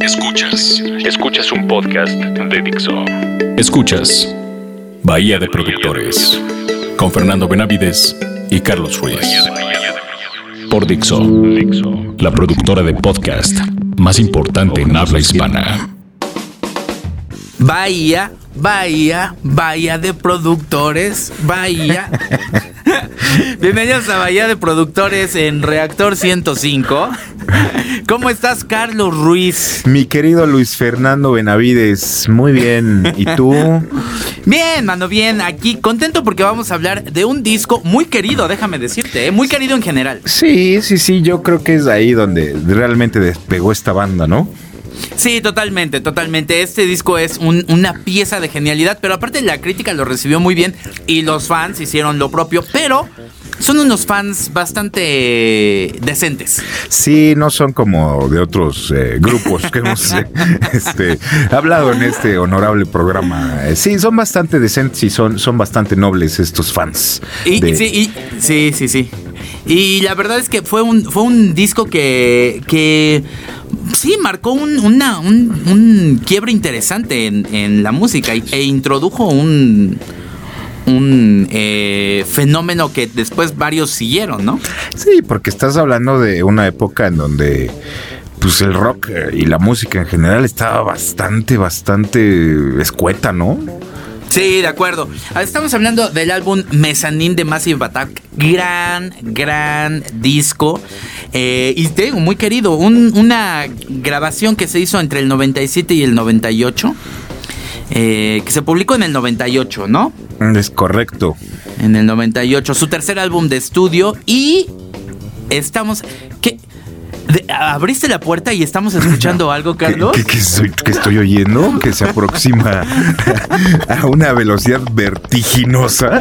Escuchas. Escuchas un podcast de Dixo. Escuchas Bahía de Productores con Fernando Benavides y Carlos Ruiz. Por Dixo, la productora de podcast más importante en habla hispana. Bahía, Bahía, Bahía de Productores, Bahía. Bienvenidos a Bahía de Productores en Reactor 105. ¿Cómo estás, Carlos Ruiz? Mi querido Luis Fernando Benavides, muy bien. ¿Y tú? Bien, mano, bien. Aquí contento porque vamos a hablar de un disco muy querido, déjame decirte, ¿eh? muy querido en general. Sí, sí, sí, yo creo que es ahí donde realmente despegó esta banda, ¿no? Sí, totalmente, totalmente. Este disco es una pieza de genialidad, pero aparte la crítica lo recibió muy bien y los fans hicieron lo propio, pero son unos fans bastante decentes. Sí, no son como de otros eh, grupos que hemos eh, este, hablado en este honorable programa. Eh, sí, son bastante decentes y son, son bastante nobles estos fans. Y, sí, sí, sí, sí. Y la verdad es que fue un, fue un disco que, que sí marcó un, una, un, quiebre interesante en, la música e introdujo un un eh, fenómeno que después varios siguieron, ¿no? Sí, porque estás hablando de una época en donde pues el rock y la música en general estaba bastante, bastante escueta, ¿no? Sí, de acuerdo. Ah, estamos hablando del álbum Mezzanine de Massive Attack. Gran, gran disco. Eh, y tengo muy querido. una grabación que se hizo entre el 97 y el 98. Eh, que se publicó en el 98, ¿no? Es correcto. En el 98, su tercer álbum de estudio y estamos... ¿qué? ¿Abriste la puerta y estamos escuchando algo, Carlos? ¿Qué, estoy, oyendo? Que se aproxima a una velocidad vertiginosa.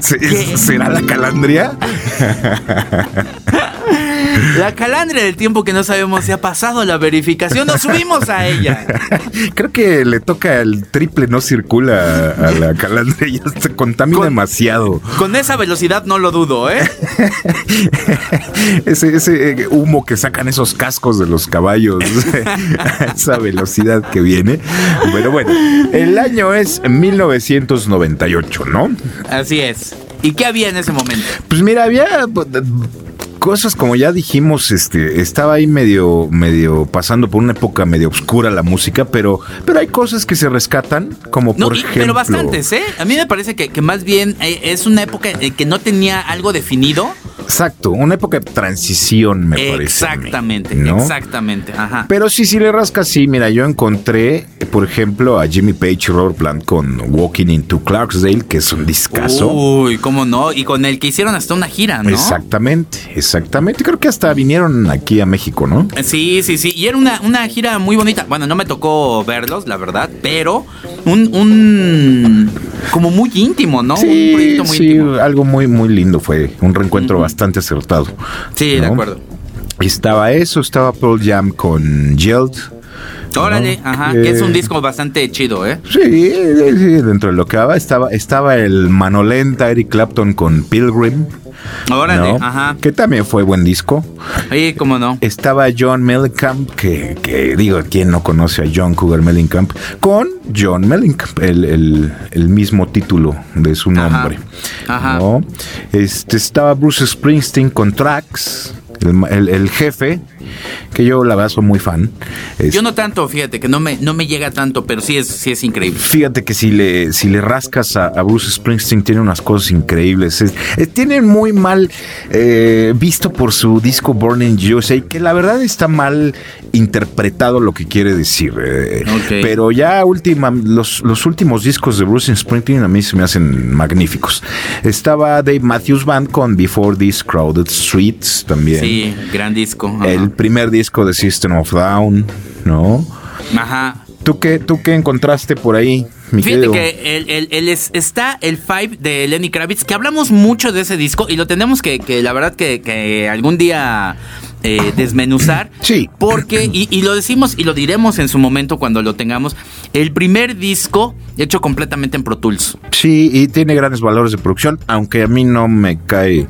¿Será la calandria? La calandria del tiempo que no sabemos si ha pasado la verificación, nos subimos a ella. Creo que le toca el triple, no circula a la calandria, y se contamina demasiado. Con esa velocidad no lo dudo, ¿eh? ese, ese eh, humo que sacan esos cascos de los caballos, a esa velocidad que viene. Pero bueno, el año es 1998, ¿no? Así es. ¿Y qué había en ese momento? Pues mira, había cosas como ya dijimos, este, estaba ahí medio, medio pasando por una época medio oscura la música, pero, pero hay cosas que se rescatan, como por ejemplo. Pero bastantes, ¿eh? A mí me parece que, que más bien eh, es una época que no tenía algo definido. Exacto, una época de transición, me parece. Exactamente, exactamente. Ajá. Pero sí, si le rascas, sí, mira, yo encontré, por ejemplo, a Jimmy Page y Robert Plant con Walking into Clarksdale, que es un discazo. Uy, cómo no, y con el que hicieron hasta una gira, ¿no? Exactamente, exactamente. Creo que hasta vinieron aquí a México, ¿no? Sí, sí, sí. Y era una, una gira muy bonita. Bueno, no me tocó verlos, la verdad, pero un, un como muy íntimo, ¿no? Sí, un proyecto muy sí, algo muy, muy lindo fue. Un reencuentro bastante acertado. Sí, de acuerdo. Estaba eso, estaba Pearl Jam con Geld. Órale, ajá, que es un disco bastante chido, ¿eh? Sí, dentro de lo que va, estaba, estaba el Manolenta Eric Clapton con Pilgrim. Órale, ajá. Que también fue buen disco. Sí, cómo no. Estaba John Mellencamp, que, que digo, ¿quién no conoce a John Cougar Mellencamp? Con John Mellencamp, el, el, mismo título de su nombre. Ajá. Este, estaba Bruce Springsteen con Tracks el, jefe, que yo la verdad soy muy fan. yo no tanto, fíjate, que no me, no me llega tanto, pero sí es, sí es increíble. Fíjate que si le, si le rascas a, Bruce Springsteen, tiene unas cosas increíbles. tiene muy mal eh, visto por su disco Born in USA, que la verdad está mal interpretado lo que quiere decir. Eh, pero ya última, los, los últimos discos de Bruce Springsteen a mí se me hacen magníficos. Estaba Dave Matthews Band con Before These Crowded Streets también. Sí, gran disco. El primer disco de System of Down, ¿no? Ajá. ¿Tú qué, tú qué encontraste por ahí? Fíjate que el, está el Five de Lenny Kravitz, que hablamos mucho de ese disco y lo tenemos que, que la verdad, que, que algún día eh, desmenuzar. Sí. Porque, y, lo decimos y lo diremos en su momento cuando lo tengamos, el primer disco hecho completamente en Pro Tools. Sí, y tiene grandes valores de producción, aunque a mí no me cae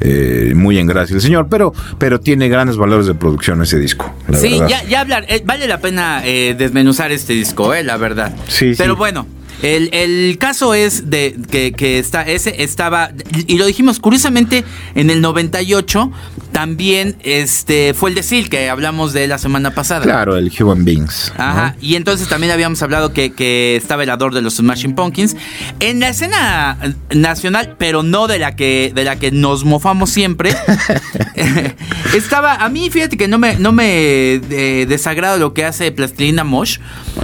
eh, muy en gracia el señor, pero, pero tiene grandes valores de producción ese disco. sí, ya, ya hablar, eh, vale la pena eh, desmenuzar este disco, eh, la verdad. Sí, pero bueno. El, caso es de que, está, ese estaba, y lo dijimos curiosamente, en el 98 también este, fue el de Seal, que hablamos de la semana pasada. Claro, el Human Beings. Ajá, y entonces también habíamos hablado que, que estaba el ador de los Smashing Pumpkins. En la escena nacional, pero no de la que, de la que nos mofamos siempre, estaba, a mí fíjate que no me, no me eh, desagrada lo que hace Plastilina Mosh,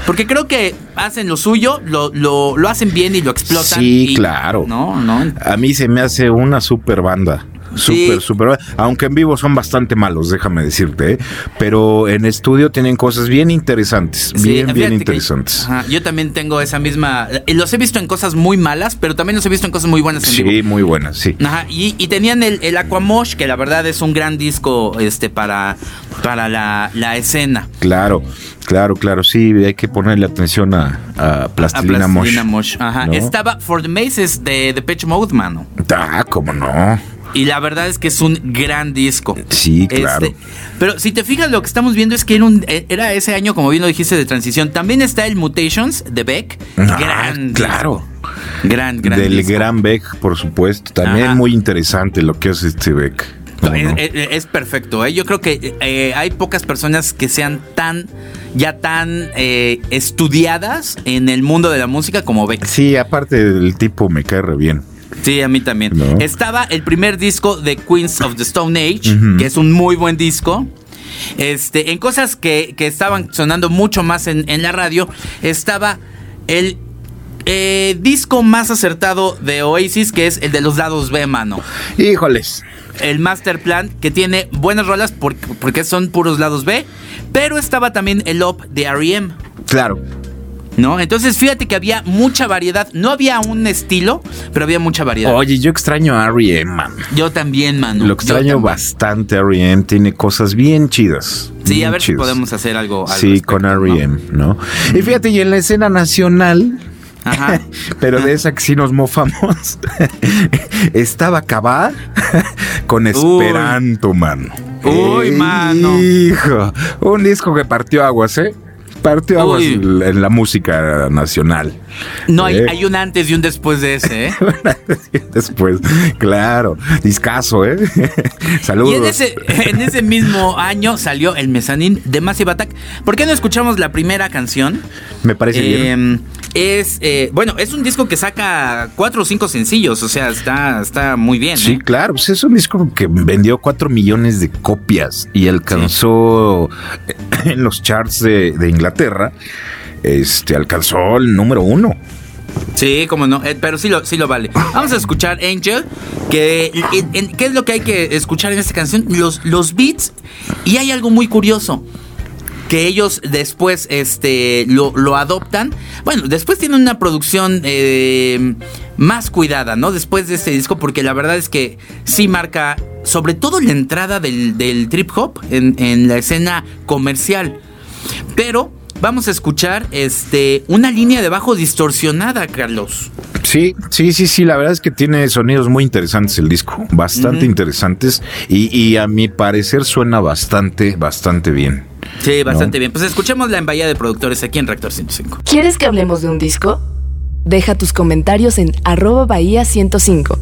porque creo que hacen lo suyo, lo lo, hacen bien y lo explotan. Sí, claro. No, no. A mí se me hace una super banda. Súper, súper. Aunque en vivo son bastante malos, déjame decirte. ¿eh? Pero en estudio tienen cosas bien interesantes. bien, bien interesantes. yo también tengo esa misma. Eh, los he visto en cosas muy malas, pero también los he visto en cosas muy buenas en sí, muy buenas, sí. Ajá, y, tenían el, el Aquamosh, que la verdad es un gran disco este, para, para la, la escena. Claro. Claro, claro, sí, hay que ponerle atención a, a Plastilina, a Plastilina Mosh. Ajá. Estaba For the Maces de The Pitch Mode, mano. Ah, cómo no. Y la verdad es que es un gran disco. Sí, claro. Este, pero si te fijas, lo que estamos viendo es que era, un, era, ese año, como bien lo dijiste, de transición. También está el Mutations de Beck. Ah, gran. Claro. Gran, gran. Del gran Beck, por supuesto. También muy interesante lo que hace este Beck. Es, perfecto. ¿eh? Yo creo que eh, hay pocas personas que sean tan, ya tan eh, estudiadas en el mundo de la música como Beck. Sí, aparte del tipo me cae re bien. Sí, a mí también. Estaba el primer disco de Queens of the Stone Age, que es un muy buen disco. Este, en cosas que, estaban sonando mucho más en, la radio, estaba el disco más acertado de Oasis, que es el de los lados B, mano. Híjoles el Master Plan, que tiene buenas rolas porque, son puros lados B, pero estaba también el Up de R.E.M. Claro. ¿No? Entonces fíjate que había mucha variedad. No había un estilo, pero había mucha variedad. Oye, yo extraño a R.E.M., man. Yo también, man. Lo extraño bastante a R.E.M. Tiene cosas bien chidas. Sí, a ver si podemos hacer algo. sí, con R.E.M., ¿no? Y fíjate, y en la escena nacional Pero de esa que sí nos mofamos. Estaba acabada con Esperanto, mano. Uy, mano. Hijo, un disco que partió aguas, ¿eh? Partió aguas en la música nacional. No, hay, ¿Eh? hay, un antes y un después de ese, ¿eh? después, claro. Discaso, ¿eh? Saludos. Y en ese, en ese mismo año salió el mezanín de Massive Attack. ¿Por qué no escuchamos la primera canción? Me parece bien. Em, es, eh, bueno, es un disco que saca cuatro o cinco sencillos, o sea, está, está muy bien. Sí, claro, pues es un disco que vendió cuatro millones de copias y alcanzó en los charts de, Inglaterra, este, alcanzó el número uno. Sí, como no, eh, pero sí lo, sí lo vale. Vamos a escuchar Angel, que ¿qué es lo que hay que escuchar en esta canción? Los, los beats, y hay algo muy curioso que ellos después este, lo, adoptan. Bueno, después tienen una producción eh, más cuidada, ¿no? Después de este disco, porque la verdad es que sí marca, sobre todo la entrada del, trip hop en, en la escena comercial. Pero vamos a escuchar este una línea de bajo distorsionada, Carlos. Sí, sí, sí, sí, la verdad es que tiene sonidos muy interesantes el disco, bastante interesantes y, a mi parecer suena bastante, bastante bien. Sí, bastante bien. Pues escuchemos la emballada de productores aquí en Reactor 105. ¿Quieres que hablemos de un disco? Deja tus comentarios en arroba bahía 105.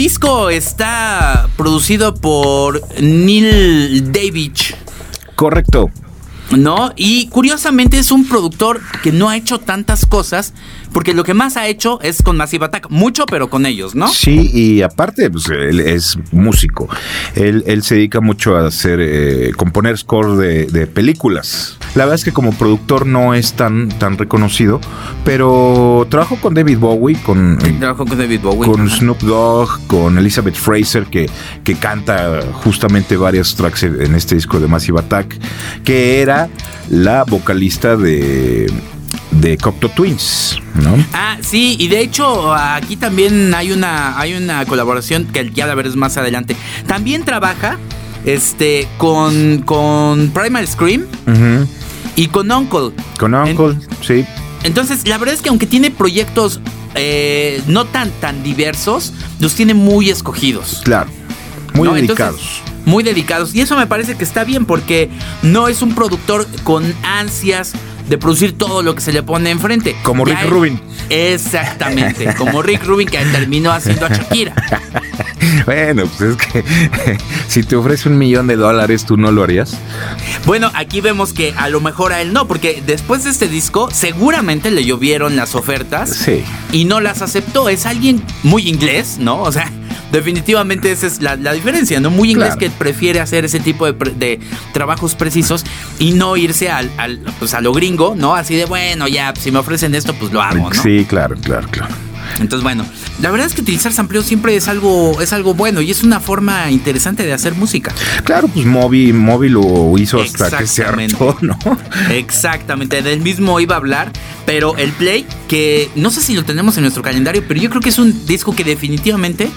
Disco está producido por Neil Davidge. Correcto. ¿No? Y curiosamente es un productor que no ha hecho tantas cosas, porque lo que más ha hecho es con Massive Attack, mucho, pero con ellos, ¿no? Sí, y aparte, pues él es músico. Él, él se dedica mucho a hacer, eh, componer scores de, de, películas. La verdad es que como productor no es tan, tan reconocido, pero trabajo con David Bowie, con, trabajo con David Bowie, con. Snoop Dogg, con Elizabeth Fraser, que, que canta justamente varios tracks en este disco de Massive Attack, que era la vocalista de de Cocteau Twins, ¿no? Ah, sí, y de hecho aquí también hay una hay una colaboración que ya la verás más adelante. También trabaja este con con Primal Scream uh -huh. y con Uncle. Con Uncle, en, sí. Entonces, la verdad es que aunque tiene proyectos eh, no tan tan diversos, los tiene muy escogidos. Claro. Muy ¿no? dedicados. Entonces, muy dedicados. Y eso me parece que está bien porque no es un productor con ansias de producir todo lo que se le pone enfrente. Como Rick es, Rubin. Exactamente, como Rick Rubin que terminó haciendo a Shakira. bueno, pues es que si te ofrece un millón de dólares, ¿tú no lo harías? Bueno, aquí vemos que a lo mejor a él no, porque después de este disco seguramente le llovieron las ofertas sí. y no las aceptó. Es alguien muy inglés, ¿no? O sea, definitivamente esa es la, la diferencia, ¿no? Muy inglés claro. que prefiere hacer ese tipo de, de trabajos precisos y no irse al, al, pues a lo gringo, ¿no? Así de, bueno, ya, si me ofrecen esto, pues lo hago, ¿no? Sí, claro, claro, claro. Entonces, bueno, la verdad es que utilizar sampleo siempre es algo, es algo bueno y es una forma interesante de hacer música. Claro, pues Moby, Moby lo hizo hasta que se hartó, ¿no? Exactamente, del mismo iba a hablar, pero el Play, que no sé si lo tenemos en nuestro calendario, pero yo creo que es un disco que definitivamente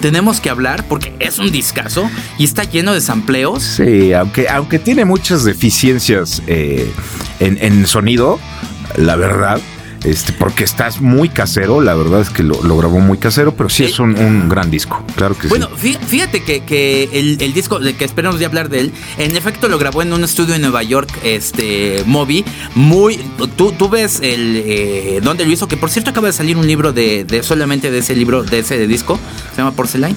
tenemos que hablar porque es un discazo y está lleno de sampleos. Sí, aunque, aunque tiene muchas deficiencias eh, en, en sonido, la verdad. Este, porque estás muy casero, la verdad es que lo, lo grabó muy casero, pero sí, sí. es un, un, gran disco, claro que bueno, sí. Bueno, fíjate que, que el, el, disco, de que esperamos de hablar de él, en efecto lo grabó en un estudio en Nueva York, este, Moby, muy, tú, tú ves el, eh, donde lo hizo, que por cierto acaba de salir un libro de, de solamente de ese libro, de ese de disco, se llama Porcelain,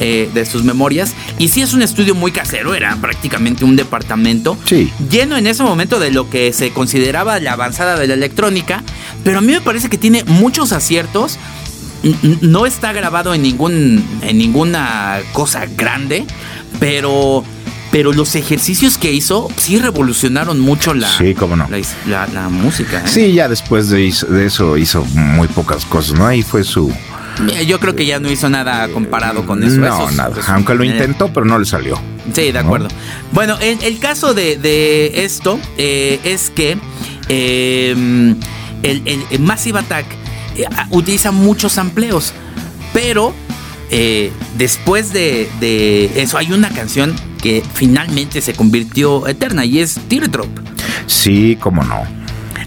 eh, de sus memorias, y sí es un estudio muy casero, era prácticamente un departamento, sí. lleno en ese momento de lo que se consideraba la avanzada de la electrónica, pero a mí me parece que tiene muchos aciertos. No está grabado en ningún en ninguna cosa grande, pero pero los ejercicios que hizo sí revolucionaron mucho la, sí, cómo no. la, la, la música. ¿eh? Sí, ya después de, de, eso hizo muy pocas cosas, ¿no? Ahí fue su... Yo creo que ya no hizo nada comparado con eso. No, eso nada. Aunque lo intentó, pero no le salió. Sí, de acuerdo. ¿no? Bueno, el, el, caso de, de esto eh, es que eh, el, el, el, Massive Attack eh, utiliza muchos amplios, pero eh, después de, de, eso hay una canción que finalmente se convirtió eterna y es Teardrop. Sí, cómo no.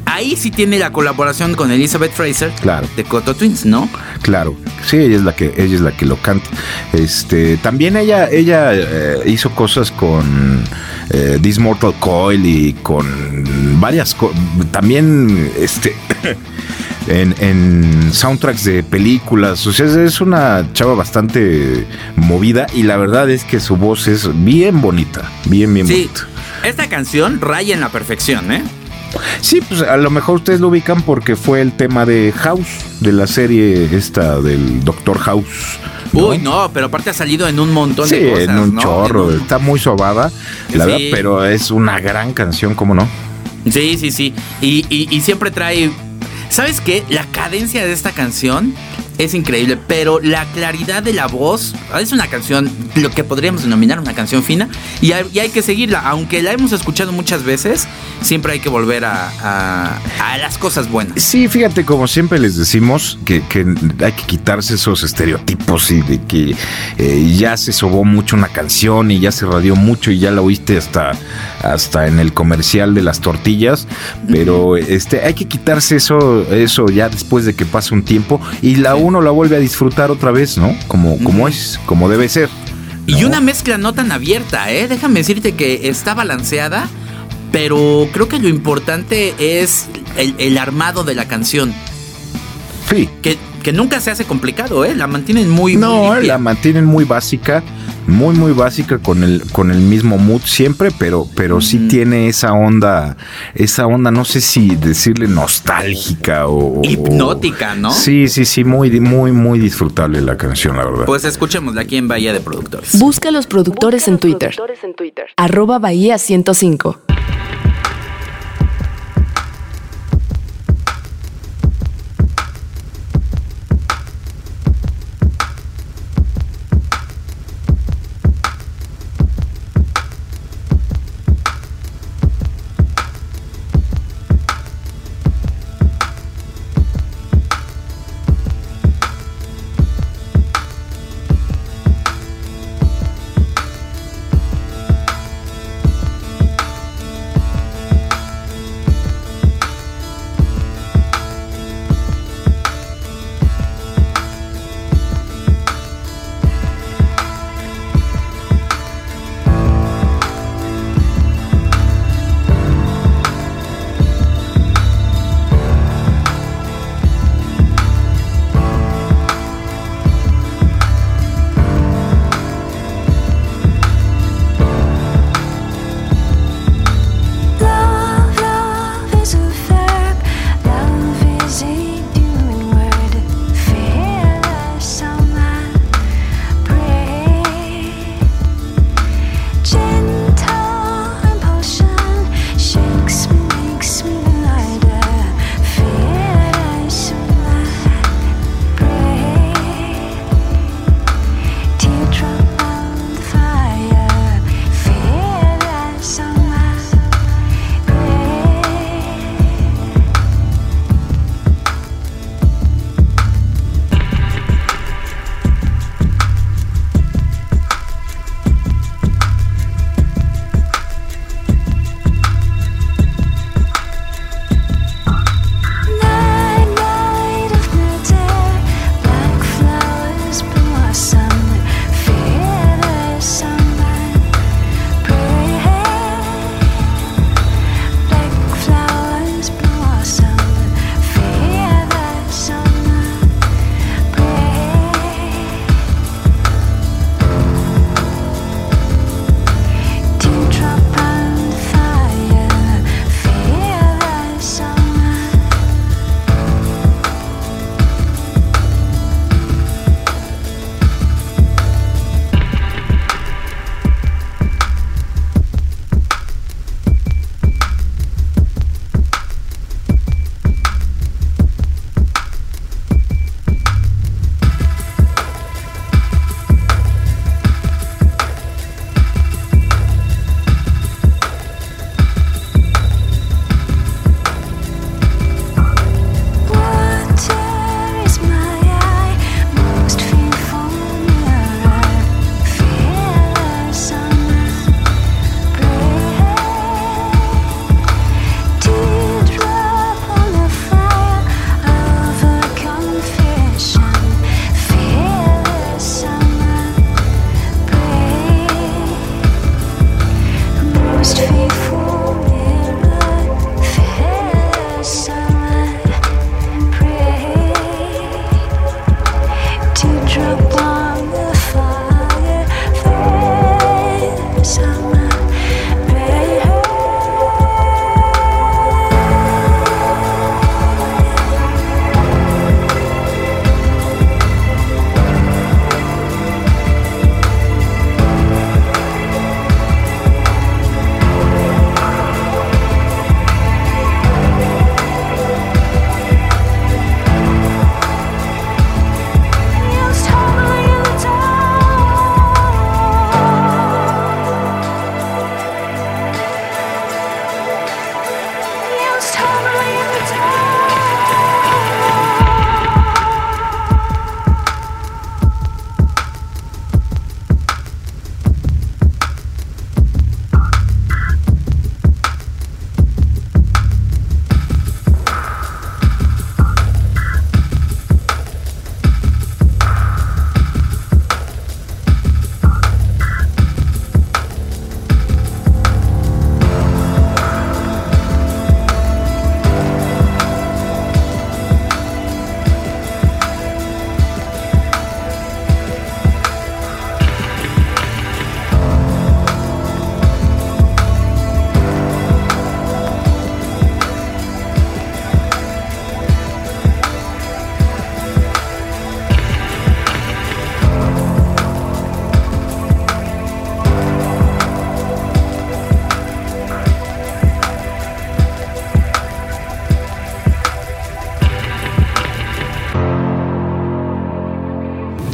Ahí sí tiene la colaboración con Elizabeth Fraser claro. de Coto Twins, ¿no? Claro, sí, ella es la que ella es la que lo canta. Este, también ella ella eh, hizo cosas con eh, This Mortal Coil y con varias también este en, en, soundtracks de películas. O sea, es una chava bastante movida y la verdad es que su voz es bien bonita, bien, bien sí, bonita. Esta canción raya en la perfección, ¿eh? Sí, pues a lo mejor ustedes lo ubican porque fue el tema de House, de la serie esta del Doctor House. ¿no? Uy, no, pero aparte ha salido en un montón sí, de cosas. en un ¿no? chorro, en un... está muy sobada, la sí. verdad, pero es una gran canción, ¿cómo no? Sí, sí, sí. Y, y, y siempre trae. ¿Sabes qué? La cadencia de esta canción es increíble, pero la claridad de la voz es una canción, lo que podríamos denominar una canción fina, y hay, y hay que seguirla, aunque la hemos escuchado muchas veces, siempre hay que volver a, a, a las cosas buenas. Sí, fíjate, como siempre les decimos, que, que hay que quitarse esos estereotipos y de que eh, ya se sobó mucho una canción y ya se radió mucho y ya la oíste hasta, hasta en el comercial de las tortillas, pero este, hay que quitarse eso, eso ya después de que pase un tiempo y la uno la vuelve a disfrutar otra vez, ¿no? Como, como es, como debe ser. ¿no? Y una mezcla no tan abierta, ¿eh? Déjame decirte que está balanceada, pero creo que lo importante es el, el armado de la canción. Sí. Que, que nunca se hace complicado, ¿eh? La mantienen muy, No, muy la mantienen muy básica, muy muy básica con el con el mismo mood siempre, pero pero sí tiene esa onda, esa onda, no sé si decirle nostálgica o Hipnótica, ¿no? Sí, sí, sí, muy muy muy disfrutable la canción, la verdad. Pues escuchémosla aquí en Bahía de Productores. Busca a los productores en Twitter. Arroba Bahía 105.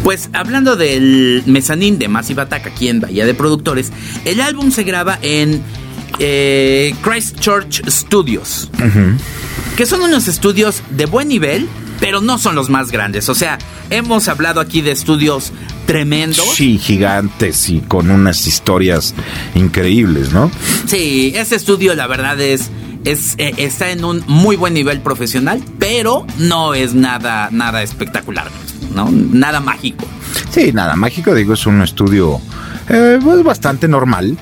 Pues hablando del mezanín de Massive Attack aquí en Bahía de Productores, el álbum se graba en eh, Christchurch Studios, que son unos estudios de buen nivel, pero no son los más grandes. O sea, hemos hablado aquí de estudios tremendos. Sí, gigantes y con unas historias increíbles, ¿no? Sí, ese estudio la verdad es... Es, eh, está en un muy buen nivel profesional, pero no es nada, nada espectacular, ¿no? Nada mágico. Sí, nada mágico, digo, es un estudio eh, pues bastante normal,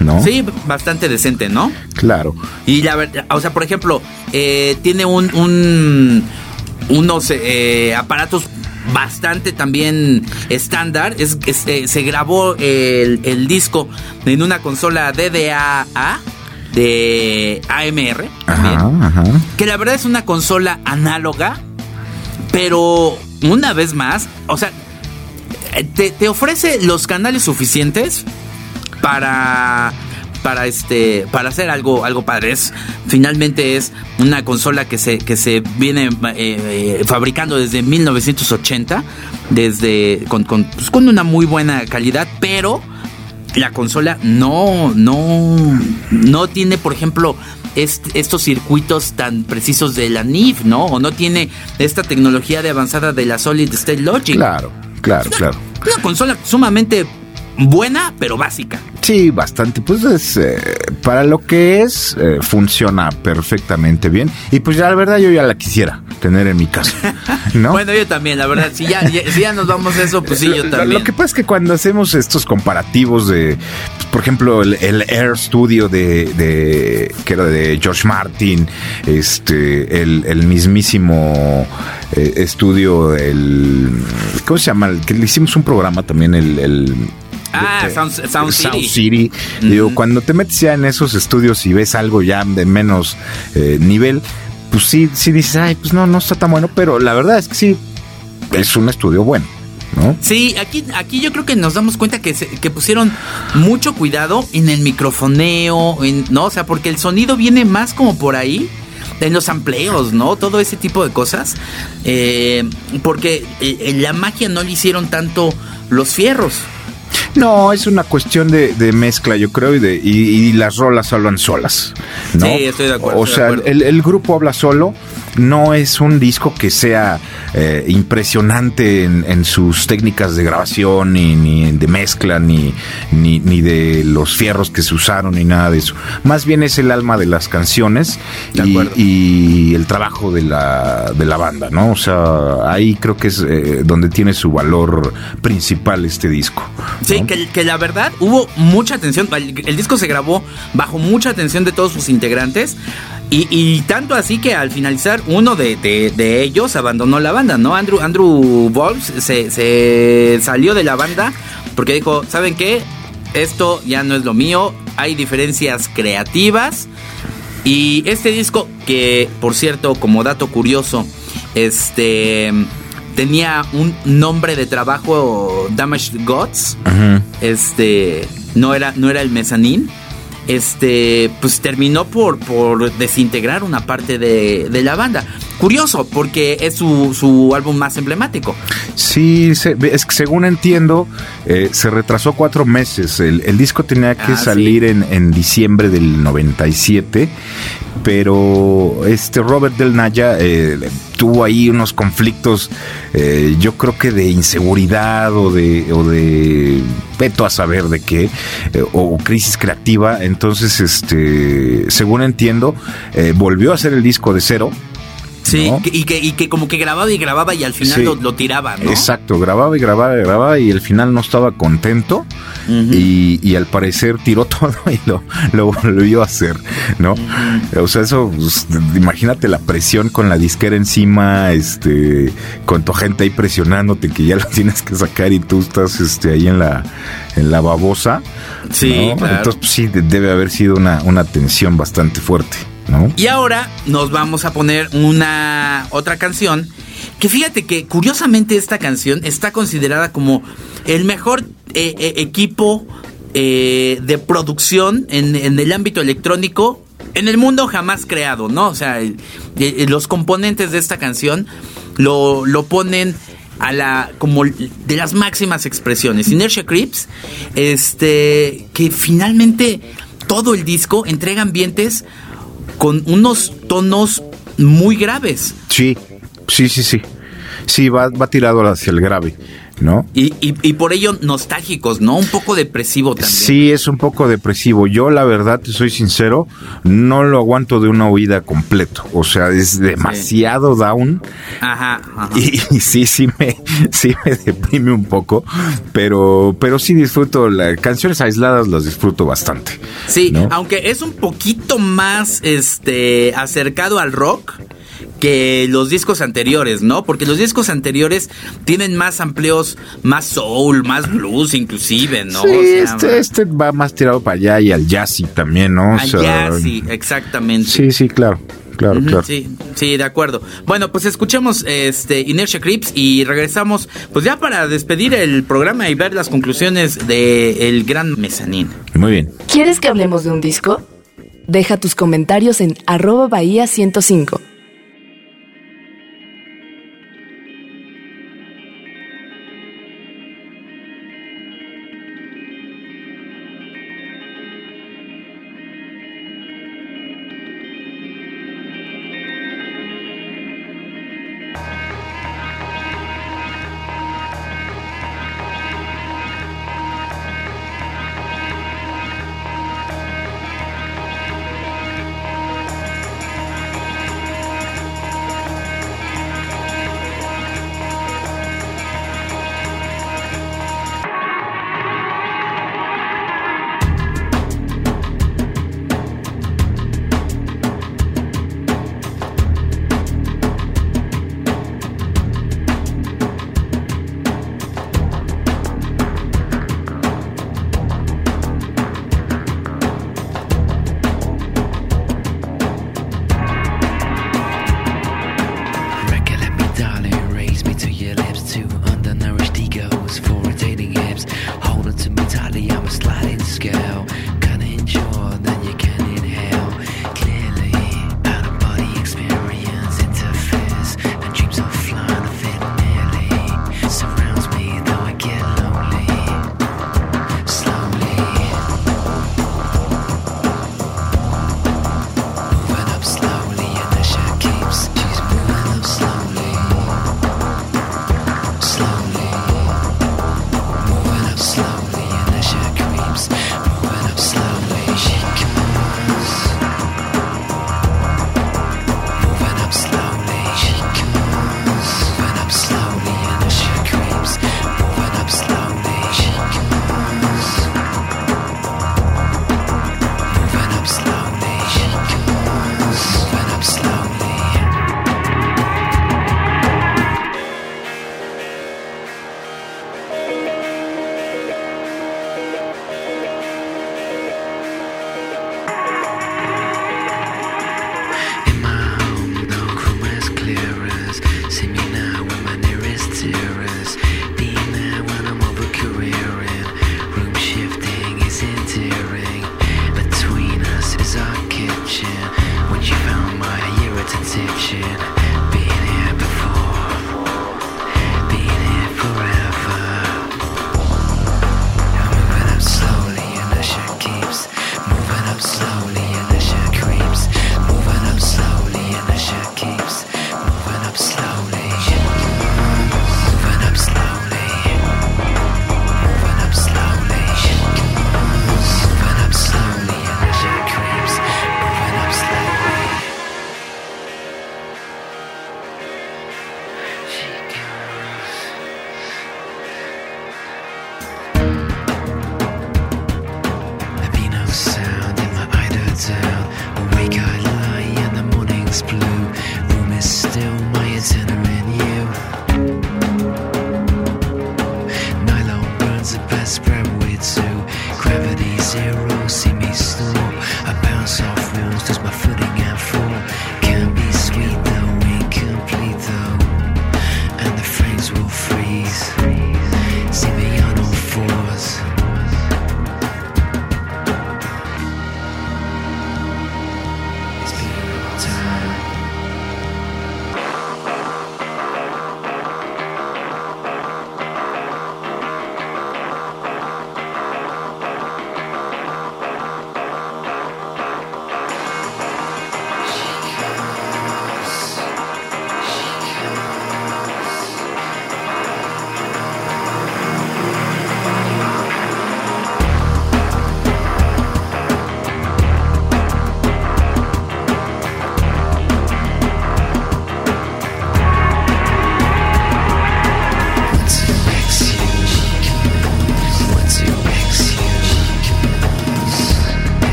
¿no? Sí, bastante decente, ¿no? Claro. Y la verdad, o sea, por ejemplo, eh, tiene un, un unos eh, aparatos bastante también estándar. Es, es, eh, se grabó el, el, disco en una consola DDA de AMR. Ajá, ajá. Que la verdad es una consola análoga. Pero una vez más, o sea, te, te ofrece los canales suficientes para para este para hacer algo algo padre. Es finalmente es una consola que se que se viene eh, fabricando desde 1980 desde con, con, pues, con, una muy buena calidad pero la consola no no no tiene por ejemplo est estos circuitos tan precisos de la NIF no o no tiene esta tecnología de avanzada de la Solid State Logic. Claro claro una, claro. una consola sumamente buena pero básica. Sí, bastante. Pues es, eh, para lo que es, eh, funciona perfectamente bien. Y pues ya la verdad yo ya la quisiera tener en mi casa. ¿no? bueno, yo también, la verdad. Si ya, si ya nos vamos a eso, pues sí, yo también. Lo que pasa es que cuando hacemos estos comparativos de, pues, por ejemplo, el, el, Air Studio de, de, que era de George Martin, este, el, el mismísimo eh, estudio, el, ¿cómo se llama? El, que le hicimos un programa también, el, el Ah, Sound, Sound, Sound City. City. Uh -huh. Digo, cuando te metes ya en esos estudios y ves algo ya de menos eh, nivel, pues sí, sí dices, ay, pues no, no está tan bueno, pero la verdad es que sí, es un estudio bueno. ¿No? Sí, aquí, aquí yo creo que nos damos cuenta que, se, que pusieron mucho cuidado en el microfoneo, en, ¿no? O sea, porque el sonido viene más como por ahí, en los amplios, ¿no? Todo ese tipo de cosas. Eh, porque eh, la magia no le hicieron tanto los fierros. No, es una cuestión de, de mezcla, yo creo, y, de, y, y, las rolas hablan solas. ¿no? Sí, estoy de acuerdo. O sea, el, el, grupo habla solo. No es un disco que sea eh, impresionante en, en, sus técnicas de grabación, ni, ni de mezcla, ni, ni, ni, de los fierros que se usaron, ni nada de eso. Más bien es el alma de las canciones y, y, el trabajo de la, de la banda, ¿no? O sea, ahí creo que es eh, donde tiene su valor principal este disco. Sí. Que, la verdad hubo mucha atención. El, disco se grabó bajo mucha atención de todos sus integrantes. Y, tanto así que al finalizar, uno de, ellos abandonó la banda, ¿no? Andrew, Andrew Wolves se, se salió de la banda porque dijo: ¿Saben qué? Esto ya no es lo mío. Hay diferencias creativas. Y este disco, que por cierto, como dato curioso, este tenía un nombre de trabajo Damaged Gods. Este no era, no era el mezanín. Este, pues terminó por, por desintegrar una parte de, de la banda. Curioso, porque es su, su, álbum más emblemático. Sí, es que según entiendo, eh, se retrasó cuatro meses. El, el disco tenía que ah, salir sí. en, en, diciembre del 97, pero este Robert Del Naya eh, tuvo ahí unos conflictos, eh, yo creo que de inseguridad o de, o de a saber de qué, eh, o crisis creativa. Entonces, este, según entiendo, eh, volvió a hacer el disco de cero. Sí, ¿no? y, que, y que como que grababa y grababa y al final sí. lo, lo, tiraba, ¿no? Exacto, grababa y grababa y grababa y al final no estaba contento uh -huh. y, y, al parecer tiró todo y lo, lo volvió a hacer, ¿no? Uh -huh. O sea, eso, pues, imagínate la presión con la disquera encima, este, con tu gente ahí presionándote que ya lo tienes que sacar y tú estás este, ahí en la, en la babosa. Sí, ¿no? claro. Entonces, pues, sí, debe haber sido una, una tensión bastante fuerte. Y ahora nos vamos a poner una otra canción que fíjate que curiosamente esta canción está considerada como el mejor eh, eh, equipo eh, de producción en, el ámbito electrónico en el mundo jamás creado, ¿no? O sea, los componentes de esta canción lo, lo ponen a la como de las máximas expresiones. Inertia Creeps, este que finalmente todo el disco entrega ambientes con unos tonos muy graves. Sí, sí, sí, sí. Sí, va, va tirado hacia el grave. ¿No? Y, y, por ello nostálgicos, ¿no? Un poco depresivo también. Sí, es un poco depresivo. Yo, la verdad, te soy sincero, no lo aguanto de una oída completo. O sea, es demasiado down. Ajá. Y, sí, sí me, sí me deprime un poco, pero, pero sí disfruto, las canciones aisladas las disfruto bastante. Sí, aunque es un poquito más este acercado al rock que los discos anteriores, ¿no? Porque los discos anteriores tienen más amplios, más soul, más blues inclusive, ¿no? Sí, este, este, va más tirado para allá y al jazzy también, ¿no? Al jazzy, exactamente. Sí, sí, claro. Claro, claro. Sí, sí, de acuerdo. Bueno, pues escuchemos este Inertia Creeps y regresamos pues ya para despedir el programa y ver las conclusiones de El Gran Mezanín. Muy bien. ¿Quieres que hablemos de un disco? Deja tus comentarios en arroba bahía 105.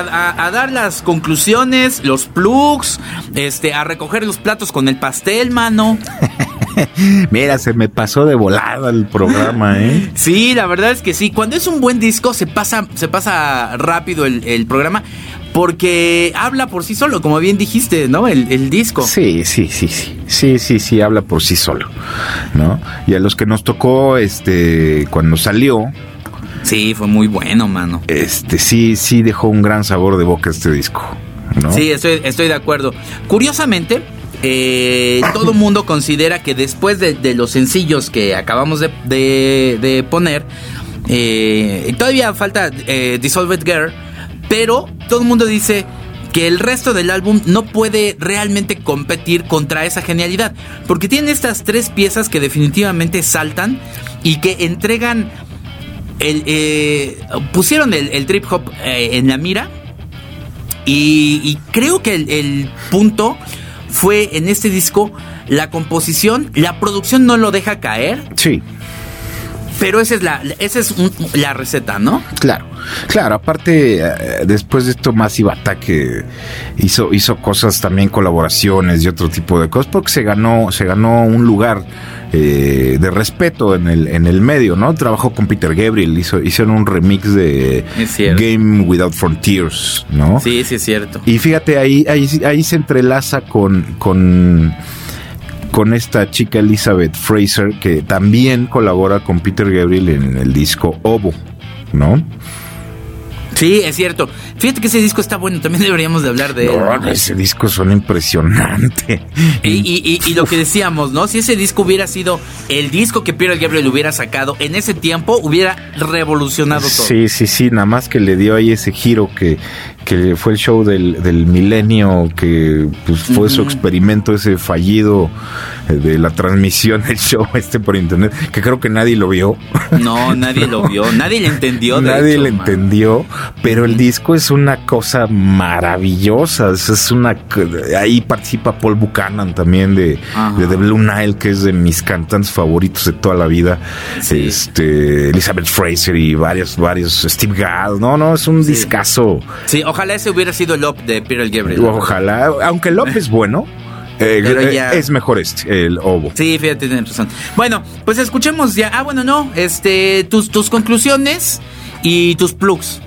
A, dar las conclusiones, los plugs, este, a recoger los platos con el pastel, mano. Mira, se me pasó de volada el programa, ¿eh? Sí, la verdad es que sí. Cuando es un buen disco, se pasa, se pasa rápido el, programa. Porque habla por sí solo, como bien dijiste, ¿no? El, el, disco. Sí, sí, sí, sí. Sí, sí, sí, habla por sí solo. ¿No? Y a los que nos tocó, este, cuando salió, Sí, fue muy bueno, mano. Este, sí, sí dejó un gran sabor de boca este disco. ¿no? Sí, estoy, estoy de acuerdo. Curiosamente, eh, todo el mundo considera que después de, los sencillos que acabamos de, poner, eh, todavía falta eh, Dissolved Girl, pero todo el mundo dice que el resto del álbum no puede realmente competir contra esa genialidad, porque tiene estas tres piezas que definitivamente saltan y que entregan eh, pusieron el, trip hop eh, en la mira y, creo que el, punto fue en este disco la composición, la producción no lo deja caer. Sí. Pero esa es la, esa es la receta, ¿no? Claro, claro. Aparte, eh, después de esto, Massive Attack hizo, hizo cosas también, colaboraciones y otro tipo de cosas, porque se ganó, se ganó un lugar eh, de respeto en el, en el medio, ¿no? Trabajó con Peter Gabriel, hizo, hicieron un remix de Game Without Frontiers, ¿no? Sí, sí, es cierto. Y fíjate, ahí, ahí, ahí se entrelaza con, con, con esta chica Elizabeth Fraser, que también colabora con Peter Gabriel en el disco Obo, ¿no? Sí, es cierto. Fíjate que ese disco está bueno, también deberíamos de hablar de él. ese disco son impresionante. Y, y, lo que decíamos, ¿no? Si ese disco hubiera sido el disco que Pierre Gabriel hubiera sacado en ese tiempo, hubiera revolucionado todo. Sí, sí, sí, nada más que le dio ahí ese giro que, que fue el show del, del milenio, que pues, fue su experimento ese fallido eh, de la transmisión del show este por internet, que creo que nadie lo vio. No, nadie lo vio, nadie le entendió. nadie le entendió, pero el disco es una cosa maravillosa, es una ahí participa Paul Buchanan también de, de, The Blue Nile, que es de mis cantantes favoritos de toda la vida. Este Elizabeth Fraser y varios, varios Steve Gadd. No, no, es un discazo. Sí, ojalá ese hubiera sido el op de Peter Gabriel. Ojalá, aunque el op es bueno. Eh, eh, es mejor este, el ovo. Sí, fíjate, tienes razón. Bueno, pues escuchemos ya. Ah, bueno, no, este, tus, tus conclusiones y tus plugs.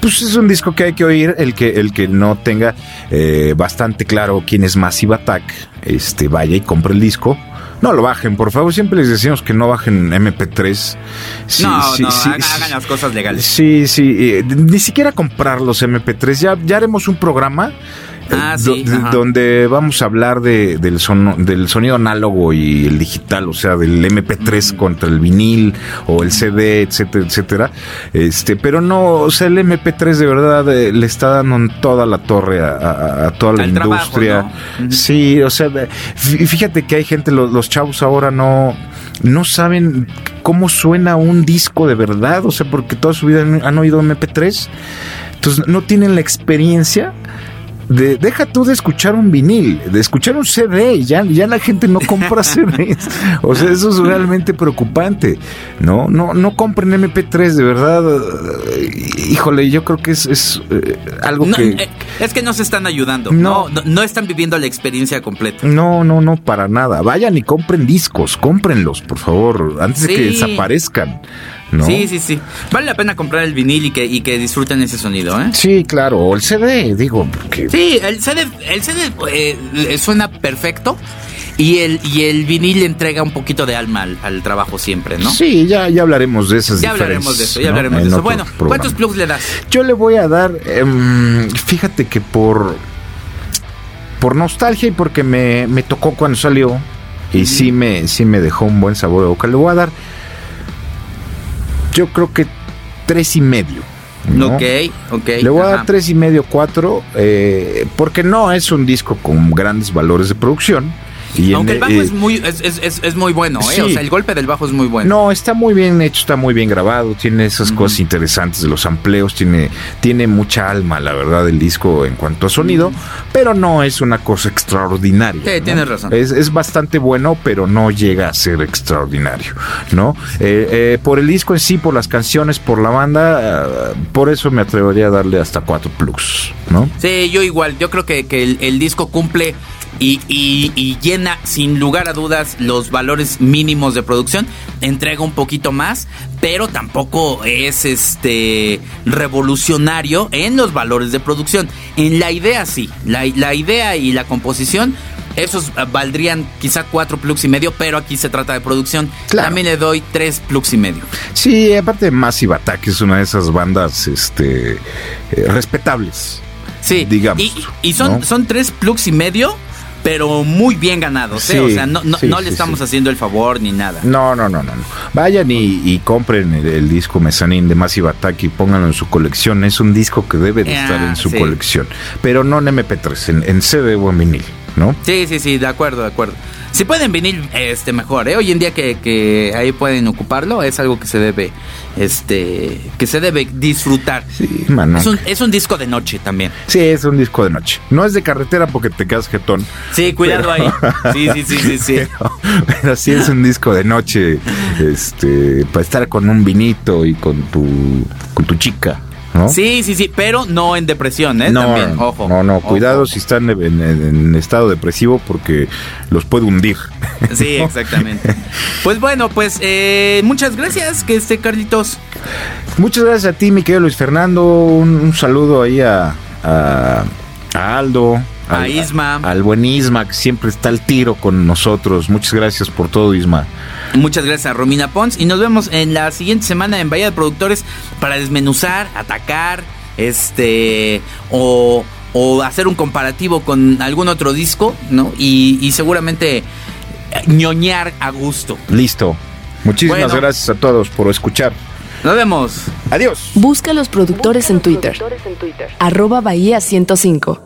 Pues es un disco que hay que oír, el que, el que no tenga eh, bastante claro quién es Massive Attack, este, vaya y compre el disco. No lo bajen, por favor. Siempre les decimos que no bajen MP3. no, no, hagan, las cosas legales. Sí, sí. ni siquiera comprar los MP3. Ya, ya haremos un programa Ah, donde vamos a hablar de, del, del sonido análogo y el digital, o sea, del MP3 mm. contra el vinil o el CD, etcétera, etcétera. Este, pero no, o sea, el MP3 de verdad eh, le está dando toda la torre a, toda la industria. Sí, o sea, fíjate que hay gente, los, los chavos ahora no, no saben cómo suena un disco de verdad, o sea, porque toda su vida han oído MP3. Entonces no tienen la experiencia deja tú de escuchar un vinil, de escuchar un CD, ya, ya la gente no compra CDs. O sea, eso es realmente preocupante. No, no, no compren MP3, de verdad. Híjole, yo creo que es, eh, algo que. Eh, es que no se están ayudando. No, no, están viviendo la experiencia completa. No, no, no, para nada. Vayan y compren discos, cómprenlos, por favor, antes de que desaparezcan. Sí, sí, sí. Vale la pena comprar el vinil y que, y que disfruten ese sonido, ¿eh? Sí, claro. O el CD, digo. Porque... Sí, el CD, el CD eh, suena perfecto. Y el, y el vinil entrega un poquito de alma al, trabajo siempre, ¿no? Sí, ya, ya hablaremos de esas Ya hablaremos de eso, ya hablaremos de eso. Bueno, ¿cuántos plugs le das? Yo le voy a dar, em, fíjate que por, por nostalgia y porque me, me tocó cuando salió y sí, me, sí me dejó un buen sabor de boca, le voy a dar yo creo que tres y medio. Ok, ok. Le voy a dar tres y medio, cuatro, eh, porque no es un disco con grandes valores de producción aunque el bajo es, muy, es, muy bueno, ¿eh? o sea, el golpe del bajo es muy bueno. No, está muy bien hecho, está muy bien grabado, tiene esas cosas interesantes de los amplios, tiene, tiene mucha alma, la verdad, el disco en cuanto a sonido, pero no es una cosa extraordinaria. Sí, tienes razón. Es, bastante bueno, pero no llega a ser extraordinario, ¿no? Eh, eh, por el disco en sí, por las canciones, por la banda, por eso me atrevería a darle hasta cuatro plus, ¿no? Sí, yo igual, yo creo que, que el disco cumple y, llena sin lugar a dudas los valores mínimos de producción. Entrega un poquito más, pero tampoco es este revolucionario en los valores de producción. En la idea sí, la, idea y la composición esos valdrían quizá cuatro plugs y medio, pero aquí se trata de producción. También le doy tres plugs y medio. Sí, aparte de Massive Attack es una de esas bandas este, eh, respetables. Sí, digamos. Y, son, son tres plugs y medio pero muy bien ganados, ¿eh? o sea, no, no, le estamos haciendo el favor ni nada. No, no, no, no. Vayan y, compren el, disco Mezzanine de Massive Attack y pónganlo en su colección. Es un disco que debe de estar en su colección, pero no en MP3, en, en CD o en vinil, ¿no? Sí, sí, sí, de acuerdo, de acuerdo. Si pueden venir, este, mejor, ¿eh? Hoy en día que, ahí pueden ocuparlo, es algo que se debe, este, que se debe disfrutar. Sí, Es un, es un disco de noche también. Sí, es un disco de noche. No es de carretera porque te quedas jetón. Sí, cuidado ahí. Sí, sí, sí, sí, sí. Pero, sí es un disco de noche, este, para estar con un vinito y con tu, con tu chica. Sí, sí, sí, pero no en depresión, ¿eh? No, También, ojo. No, no, cuidado si están en, estado depresivo porque los puede hundir. Sí, exactamente. pues bueno, pues eh, muchas gracias, que esté Carlitos. Muchas gracias a ti, mi querido Luis Fernando. Un, saludo ahí a, a, Aldo. A Isma. Al buen Isma, que siempre está al tiro con nosotros. Muchas gracias por todo, Isma. Muchas gracias a Romina Pons y nos vemos en la siguiente semana en Bahía de Productores para desmenuzar, atacar, este o, hacer un comparativo con algún otro disco, ¿no? Y, seguramente ñoñar a gusto. Listo. Muchísimas gracias a todos por escuchar. Nos vemos. Adiós. Busca a los productores en Twitter. Arroba Bahía 105.